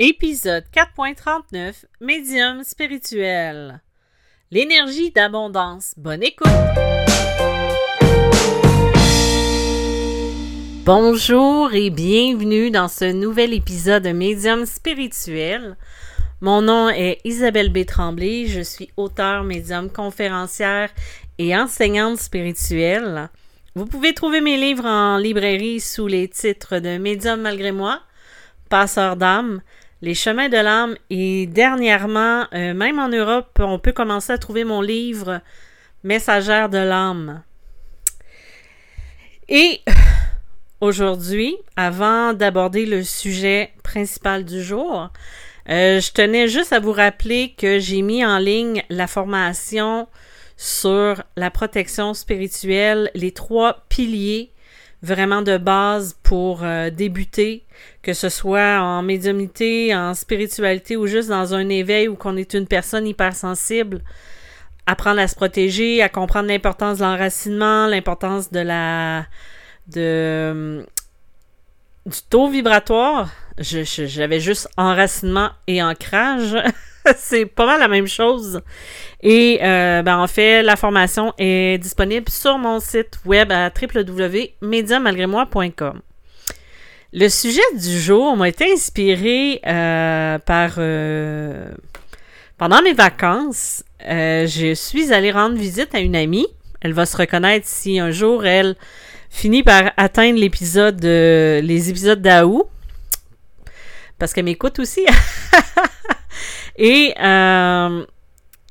Épisode 4.39 Médium spirituel. L'énergie d'abondance. Bonne écoute. Bonjour et bienvenue dans ce nouvel épisode de Médium spirituel. Mon nom est Isabelle B. Tremblay. Je suis auteure, médium, conférencière et enseignante spirituelle. Vous pouvez trouver mes livres en librairie sous les titres de Médium malgré moi, Passeur d'âme, Les chemins de l'âme et dernièrement, euh, même en Europe, on peut commencer à trouver mon livre Messagère de l'âme. Et aujourd'hui, avant d'aborder le sujet principal du jour, euh, je tenais juste à vous rappeler que j'ai mis en ligne la formation sur la protection spirituelle, les trois piliers vraiment de base pour euh, débuter, que ce soit en médiumnité, en spiritualité ou juste dans un éveil où qu'on est une personne hypersensible, apprendre à se protéger, à comprendre l'importance de l'enracinement, l'importance de la de du taux vibratoire. J'avais juste enracinement et ancrage. c'est pas mal la même chose. Et euh, ben, en fait, la formation est disponible sur mon site web à www.mediamalgrémoi.com. Le sujet du jour m'a été inspiré euh, par... Euh, pendant mes vacances, je suis allée rendre visite à une amie. Elle va se reconnaître si un jour elle finit par atteindre l'épisode, les épisodes d'Aou. Parce qu'elle m'écoute aussi. Et euh,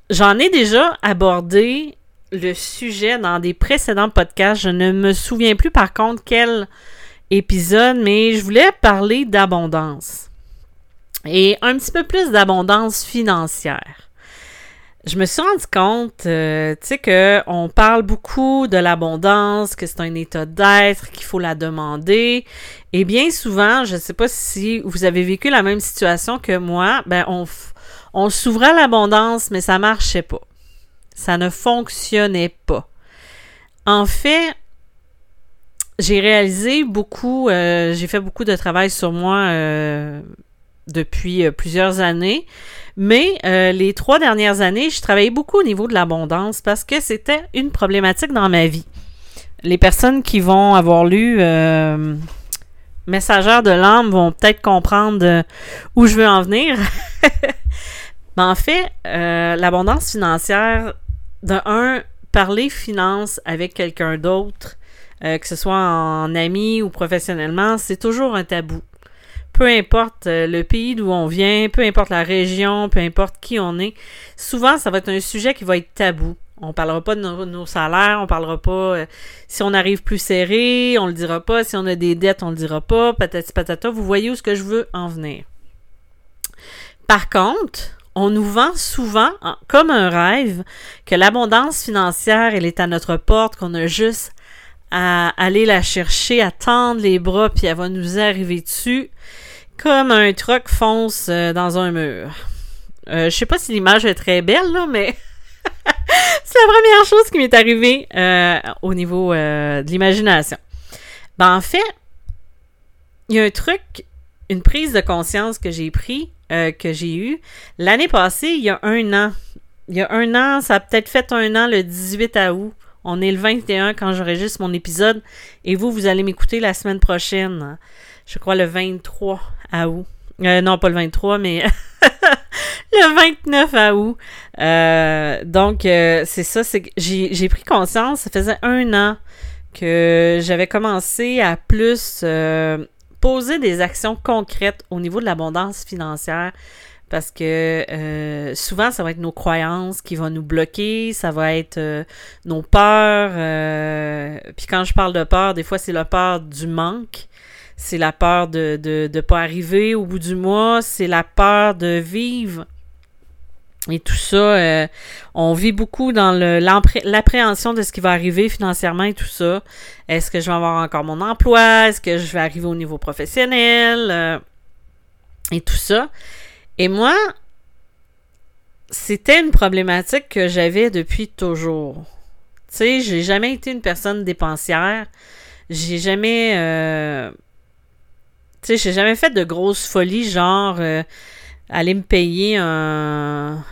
j'en ai déjà abordé le sujet dans des précédents podcasts. Je ne me souviens plus par contre quel épisode, mais je voulais parler d'abondance. Et un petit peu plus d'abondance financière je me suis rendu compte, euh, tu sais, qu'on parle beaucoup de l'abondance, que c'est un état d'être, qu'il faut la demander. Et bien souvent, je ne sais pas si vous avez vécu la même situation que moi, ben on, on s'ouvrait à l'abondance, mais ça marchait pas. Ça ne fonctionnait pas. En fait, j'ai réalisé beaucoup, euh, j'ai fait beaucoup de travail sur moi euh, depuis euh, plusieurs années, mais les trois dernières années, je travaillais beaucoup au niveau de l'abondance parce que c'était une problématique dans ma vie. Les personnes qui vont avoir lu Messagère de l'âme vont peut-être comprendre où je veux en venir. En fait, euh, l'abondance financière, de un, parler finance avec quelqu'un d'autre, euh, que ce soit en ami ou professionnellement, c'est toujours un tabou. Peu importe euh, le pays d'où on vient, peu importe la région, peu importe qui on est, souvent ça va être un sujet qui va être tabou. On parlera pas de nos, salaires, on parlera pas si on arrive plus serré, on le dira pas, si on a des dettes, on le dira pas, patati patata. Vous voyez où ce que je veux en venir. Par contre, on nous vend souvent comme un rêve que l'abondance financière, elle est à notre porte, qu'on a juste à aller la chercher, à tendre les bras, puis elle va nous arriver dessus comme un truc fonce euh, dans un mur. Euh, je sais pas si l'image est très belle, là, mais c'est la première chose qui m'est arrivée euh, au niveau de l'imagination. Ben, en fait, il y a un truc, une prise de conscience que j'ai pris euh, que j'ai eu l'année passée, il y a un an. Il y a un an, ça a peut-être fait un an le 18 août. On est le 21 quand j'enregistre mon épisode. Et vous, vous allez m'écouter la semaine prochaine. Je crois le 23 août. Euh, non, pas le 23, mais le 29 août. Euh, donc, c'est ça, c'est j'ai pris conscience, ça faisait un an que j'avais commencé à plus poser des actions concrètes au niveau de l'abondance financière parce que euh, souvent, ça va être nos croyances qui vont nous bloquer, ça va être euh, nos peurs. Euh, puis quand je parle de peur, des fois, c'est la peur du manque, c'est la peur de ne de, pas arriver au bout du mois, c'est la peur de vivre et tout ça, euh, on vit beaucoup dans l'appréhension de ce qui va arriver financièrement et tout ça. Est-ce que je vais avoir encore mon emploi? Est-ce que je vais arriver au niveau professionnel? Euh, et tout ça. Et moi, c'était une problématique que j'avais depuis toujours. Tu sais, j'ai jamais été une personne dépensière. J'ai jamais... Euh, Tu sais, j'ai jamais fait de grosses folies, genre aller me payer un,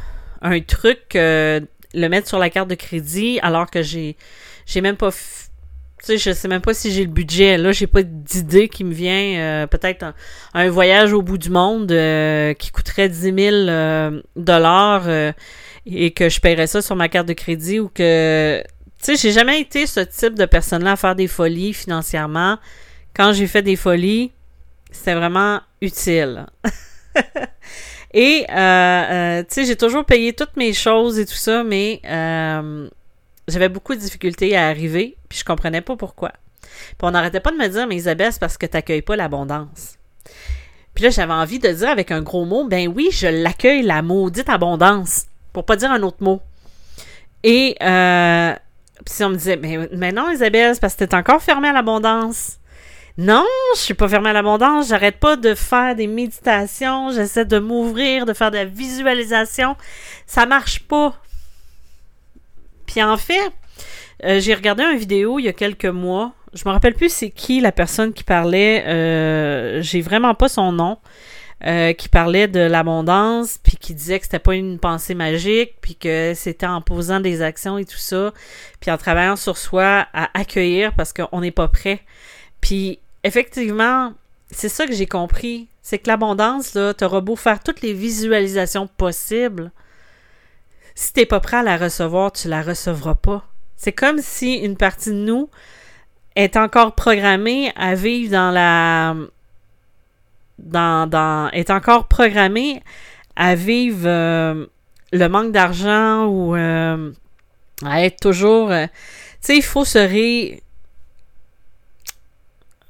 un truc, euh, le mettre sur la carte de crédit, alors que j'ai j'ai même pas tu sais, je sais même pas si j'ai le budget. Là, j'ai pas d'idée qui me vient. Euh, peut-être un, voyage au bout du monde euh, qui coûterait 10 000 dollars et que je paierais ça sur ma carte de crédit ou que... Tu sais, j'ai jamais été ce type de personne-là à faire des folies financièrement. Quand j'ai fait des folies, c'était vraiment utile. et, euh, euh, tu sais, j'ai toujours payé toutes mes choses et tout ça, mais euh, j'avais beaucoup de difficultés à arriver, puis je comprenais pas pourquoi. Puis on n'arrêtait pas de me dire, mais Isabelle, c'est parce que tu n'accueilles pas l'abondance. Puis là, j'avais envie de dire avec un gros mot, ben oui, je l'accueille, la maudite abondance, pour pas dire un autre mot. Et puis on me disait, mais, mais non, Isabelle, c'est parce que t'es encore fermée à l'abondance. Non, je suis pas fermée à l'abondance. J'arrête pas de faire des méditations. J'essaie de m'ouvrir, de faire de la visualisation. Ça marche pas. Puis en fait, euh, j'ai regardé une vidéo il y a quelques mois. Je me rappelle plus c'est qui la personne qui parlait. Euh, j'ai vraiment pas son nom. Euh, qui parlait de l'abondance, puis qui disait que c'était pas une pensée magique, puis que c'était en posant des actions et tout ça, puis en travaillant sur soi à accueillir parce qu'on n'est pas prêt. Puis effectivement, c'est ça que j'ai compris. C'est que l'abondance, là, t'auras beau faire toutes les visualisations possibles. Si t'es pas prêt à la recevoir, tu la recevras pas. C'est comme si une partie de nous est encore programmée à vivre dans la. Dans, est encore programmée à vivre euh, le manque d'argent ou euh, à être toujours. Euh, tu sais, il faut se ré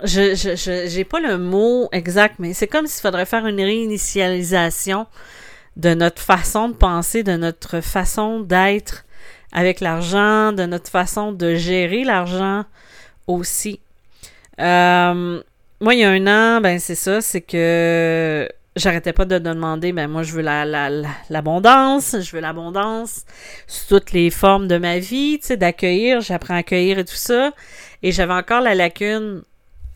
je, je, j'ai pas le mot exact, mais c'est comme s'il faudrait faire une réinitialisation de notre façon de penser, de notre façon d'être avec l'argent, de notre façon de gérer l'argent aussi. Euh, moi, il y a un an, ben c'est ça, c'est que j'arrêtais pas de demander, ben moi je veux la, la, l'abondance, je veux l'abondance sous toutes les formes de ma vie, tu sais, d'accueillir, j'apprends à accueillir et tout ça. Et j'avais encore la lacune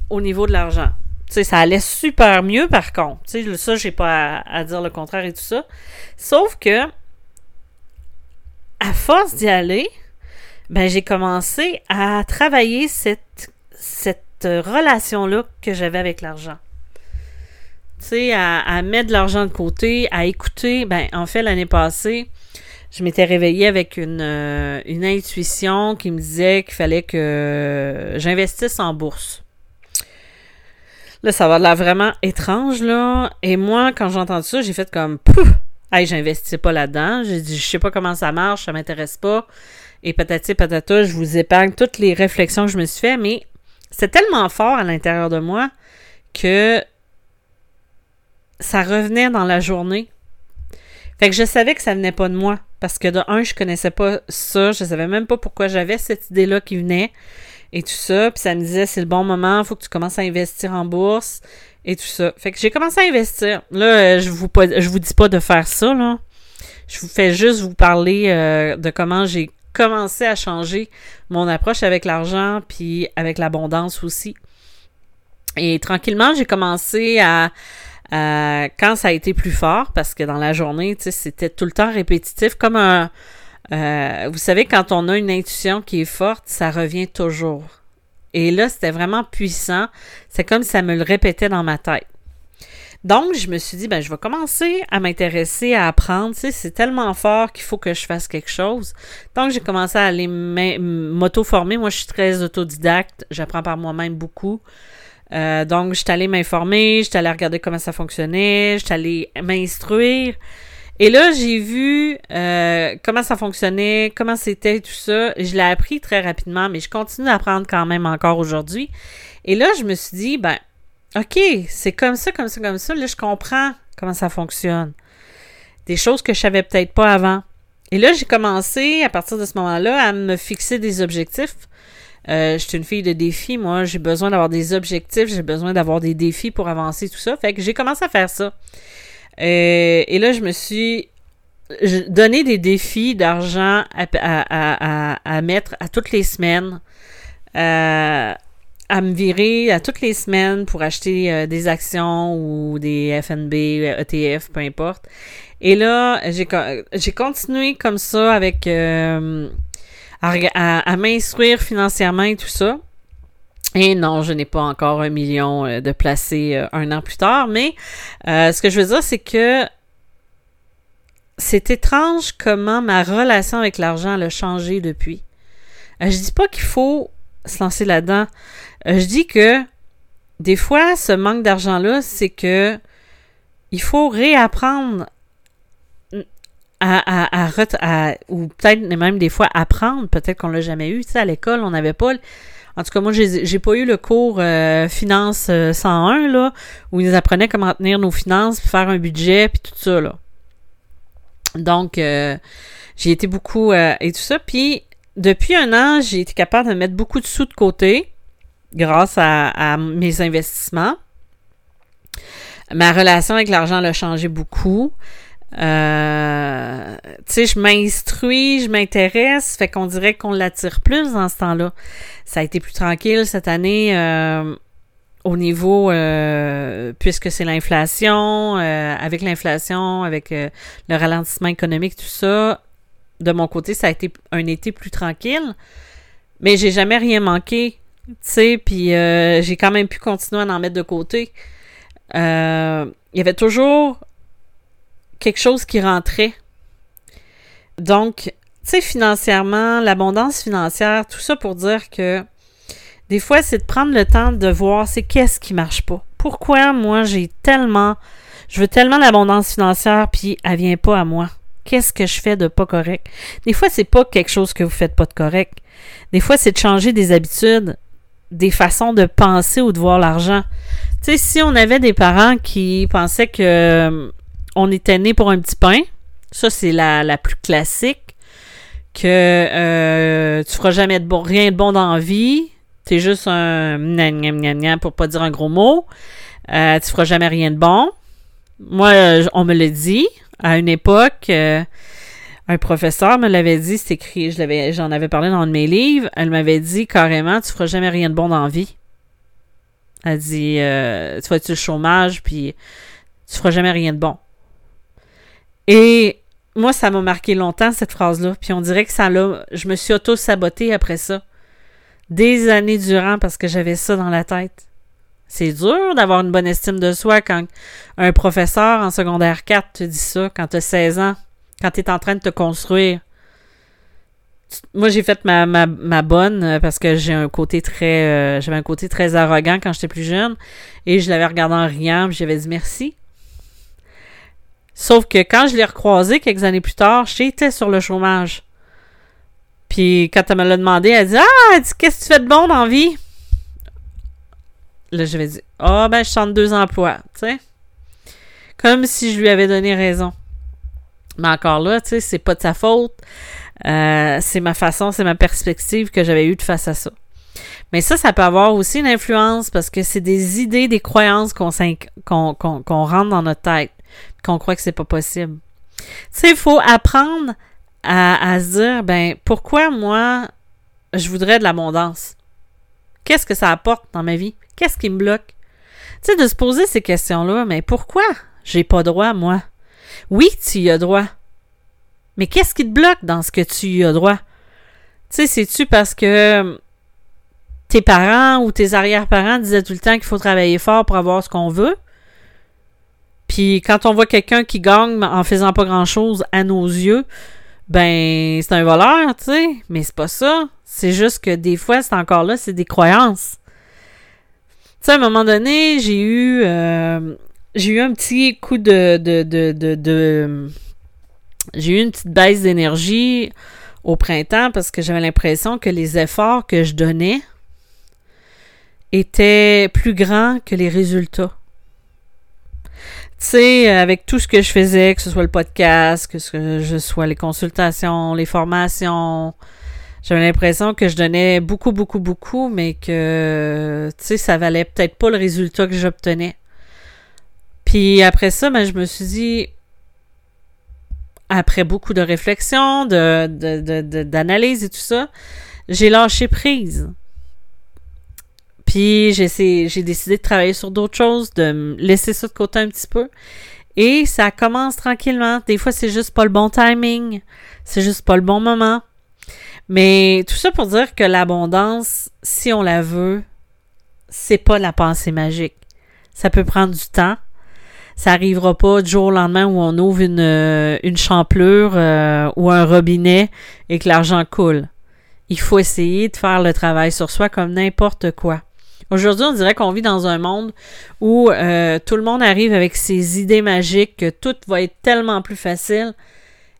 au niveau de l'argent. Tu ça allait super mieux par contre. Tu sais, ça, j'ai pas à, dire le contraire et tout ça. Sauf que, à force d'y aller, ben, j'ai commencé à travailler cette, cette relation-là que j'avais avec l'argent. Tu à, mettre de l'argent de côté, à écouter. Ben, en fait, l'année passée, je m'étais réveillée avec une, euh, une intuition qui me disait qu'il fallait que j'investisse en bourse. Là, ça va l'air vraiment étrange, là. Et moi, quand j'ai entendu ça, j'ai fait comme, pouf! Hey, j'investis pas là-dedans. J'ai dit, je sais pas comment ça marche, ça m'intéresse pas. Et patati patata, je vous épargne toutes les réflexions que je me suis fait, mais c'est tellement fort à l'intérieur de moi que ça revenait dans la journée. Fait que je savais que ça venait pas de moi. Parce que de un, je connaissais pas ça. Je savais même pas pourquoi j'avais cette idée-là qui venait et tout ça. Puis ça me disait, c'est le bon moment, faut que tu commences à investir en bourse et tout ça. Fait que j'ai commencé à investir. Là, euh, je vous vous dis pas de faire ça, là. Je vous fais juste vous parler euh, de comment j'ai commencé à changer mon approche avec l'argent puis avec l'abondance aussi. Et tranquillement, j'ai commencé à, quand ça a été plus fort, parce que dans la journée, c'était tout le temps répétitif, comme un, euh, vous savez, quand on a une intuition qui est forte, ça revient toujours. Et là, c'était vraiment puissant. C'est comme ça me le répétait dans ma tête. Donc, je me suis dit, ben, je vais commencer à m'intéresser, à apprendre. C'est tellement fort qu'il faut que je fasse quelque chose. Donc, j'ai commencé à aller m'auto-former. Moi, je suis très autodidacte. J'apprends par moi-même beaucoup. Euh, donc, j'étais allée m'informer, j'étais allée regarder comment ça fonctionnait, j'étais allée m'instruire. Et là, j'ai vu euh, comment ça fonctionnait, comment c'était tout ça. Je l'ai appris très rapidement, mais je continue d'apprendre quand même encore aujourd'hui. Et là, je me suis dit, ben, OK, c'est comme ça, comme ça, comme ça. Là, je comprends comment ça fonctionne. Des choses que je savais peut-être pas avant. Et là, j'ai commencé, à partir de ce moment-là, à me fixer des objectifs. Euh, je suis une fille de défis, moi, j'ai besoin d'avoir des objectifs, j'ai besoin d'avoir des défis pour avancer, tout ça. Fait que j'ai commencé à faire ça. Euh, et là, je me suis donné des défis d'argent à, mettre à toutes les semaines. Euh, à me virer à toutes les semaines pour acheter euh, des actions ou des FNB, ETF, peu importe. Et là, j'ai, continué comme ça avec à, m'instruire financièrement et tout ça. Et non, je n'ai pas encore un million euh, de placés un an plus tard, mais ce que je veux dire, c'est que c'est étrange comment ma relation avec l'argent a changé depuis. je dis pas qu'il faut se lancer là-dedans. Euh, je dis que des fois, ce manque d'argent-là, c'est que il faut réapprendre à, à, à, ou peut-être même des fois apprendre, peut-être qu'on l'a jamais eu. Tu sais, à l'école, on n'avait pas. En tout cas, moi, j'ai pas eu le cours euh, finance 101 euh, là, où ils nous apprenaient comment tenir nos finances, faire un budget, puis tout ça là. Donc, j'ai été beaucoup et tout ça. Puis depuis un an, j'ai été capable de mettre beaucoup de sous de côté grâce à, mes investissements. Ma relation avec l'argent a changé beaucoup. Euh, tu sais, je m'instruis, je m'intéresse, fait qu'on dirait qu'on l'attire plus dans ce temps-là. Ça a été plus tranquille cette année euh, au niveau, euh, puisque c'est l'inflation, avec l'inflation, avec le ralentissement économique, tout ça. De mon côté, ça a été un été plus tranquille, mais j'ai jamais rien manqué tu sais, puis euh, j'ai quand même pu continuer à en mettre de côté. Euh, il y avait toujours quelque chose qui rentrait. Donc, tu sais, financièrement, l'abondance financière, tout ça pour dire que des fois, c'est de prendre le temps de voir c'est qu'est-ce qui marche pas. Pourquoi moi j'ai tellement, je veux tellement l'abondance financière puis elle vient pas à moi? Qu'est-ce que je fais de pas correct? Des fois, c'est pas quelque chose que vous faites pas de correct. Des fois, c'est de changer des habitudes des façons de penser ou de voir l'argent. Tu sais, si on avait des parents qui pensaient que on était né pour un petit pain, ça c'est la, plus classique, que euh, tu feras jamais rien de bon dans la vie, t'es juste un gna pour pas dire un gros mot, euh, tu feras jamais rien de bon. Moi, on me l'a dit à une époque. Un professeur me l'avait dit, c'est écrit, je j'en avais parlé dans un de mes livres. Elle m'avait dit carrément, tu feras jamais rien de bon dans la vie. Elle dit, euh, tu vas être le chômage, puis tu feras jamais rien de bon. Et moi, ça m'a marqué longtemps, cette phrase-là. Puis on dirait que ça l'a. Je me suis auto-sabotée après ça. Des années durant parce que j'avais ça dans la tête. C'est dur d'avoir une bonne estime de soi quand un professeur en secondaire 4 te dit ça, quand tu as 16 ans quand tu es en train de te construire. Moi, j'ai fait ma, ma, bonne euh, parce que j'ai un côté très. Euh, j'avais un côté très arrogant quand j'étais plus jeune. Et je l'avais regardé en riant, j'avais dit merci. Sauf que quand je l'ai recroisé quelques années plus tard, j'étais sur le chômage. Puis quand elle me l'a demandé, elle dit Ah, qu'est-ce que tu fais de bon dans la vie? Là, j'avais dit Ah, oh, ben, je chante deux emplois, tu sais. Comme si je lui avais donné raison. Mais encore là, tu sais, c'est pas de sa faute. Euh, c'est ma façon, c'est ma perspective que j'avais eue de face à ça. Mais ça, ça peut avoir aussi une influence parce que c'est des idées, des croyances qu'on qu'on rentre dans notre tête, qu'on croit que c'est pas possible. Tu sais, il faut apprendre à, se dire, ben, pourquoi moi, je voudrais de l'abondance? Qu'est-ce que ça apporte dans ma vie? Qu'est-ce qui me bloque? Tu sais, de se poser ces questions-là, mais pourquoi j'ai pas droit, moi? Oui, tu y as droit. Mais qu'est-ce qui te bloque dans ce que tu y as droit? Tu sais, c'est-tu parce que euh, tes parents ou tes arrière-parents disaient tout le temps qu'il faut travailler fort pour avoir ce qu'on veut? Puis quand on voit quelqu'un qui gagne en faisant pas grand-chose à nos yeux, ben c'est un voleur, tu sais. Mais c'est pas ça. C'est juste que des fois, c'est encore là, c'est des croyances. Tu sais, à un moment donné, j'ai eu euh, j'ai eu un petit coup de, de, de, de, j'ai eu une petite baisse d'énergie au printemps parce que j'avais l'impression que les efforts que je donnais étaient plus grands que les résultats. Tu sais, avec tout ce que je faisais, que ce soit le podcast, que ce soit les consultations, les formations, j'avais l'impression que je donnais beaucoup, beaucoup, beaucoup, mais que, tu sais, ça valait peut-être pas le résultat que j'obtenais. Puis après ça, ben, je me suis dit, après beaucoup de réflexion, de, d'analyse et tout ça, j'ai lâché prise. Puis j'ai décidé de travailler sur d'autres choses, de laisser ça de côté un petit peu. Et ça commence tranquillement. Des fois, c'est juste pas le bon timing. C'est juste pas le bon moment. Mais tout ça pour dire que l'abondance, si on la veut, c'est pas la pensée magique. Ça peut prendre du temps. Ça arrivera pas du jour au lendemain où on ouvre une, euh, une champlure euh, ou un robinet et que l'argent coule. Il faut essayer de faire le travail sur soi comme n'importe quoi. Aujourd'hui, on dirait qu'on vit dans un monde où euh, tout le monde arrive avec ses idées magiques, que tout va être tellement plus facile.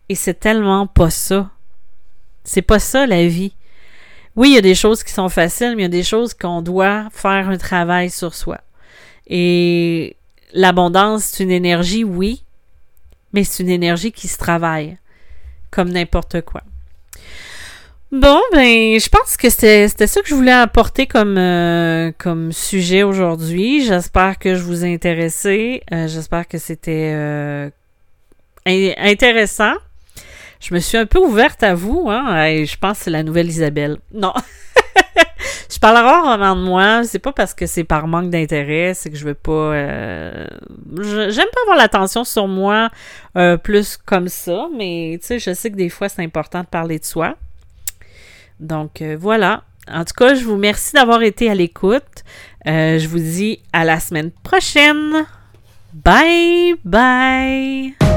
Et c'est tellement pas ça. C'est pas ça la vie. Oui, il y a des choses qui sont faciles, mais il y a des choses qu'on doit faire un travail sur soi. Et l'abondance, c'est une énergie, oui, mais c'est une énergie qui se travaille, comme n'importe quoi. Bon, ben, je pense que c'était ça que je voulais apporter comme, euh, comme sujet aujourd'hui. J'espère que je vous ai intéressé. Euh, j'espère que c'était euh, intéressant. Je me suis un peu ouverte à vous. Hein? je pense que c'est la nouvelle Isabelle. Non. je parle rarement de moi. C'est pas parce que c'est par manque d'intérêt. C'est que je veux pas... J'aime pas avoir l'attention sur moi plus comme ça. Mais, tu sais, je sais que des fois, c'est important de parler de soi. Donc euh, voilà. En tout cas, je vous remercie d'avoir été à l'écoute. Euh, je vous dis à la semaine prochaine. Bye bye.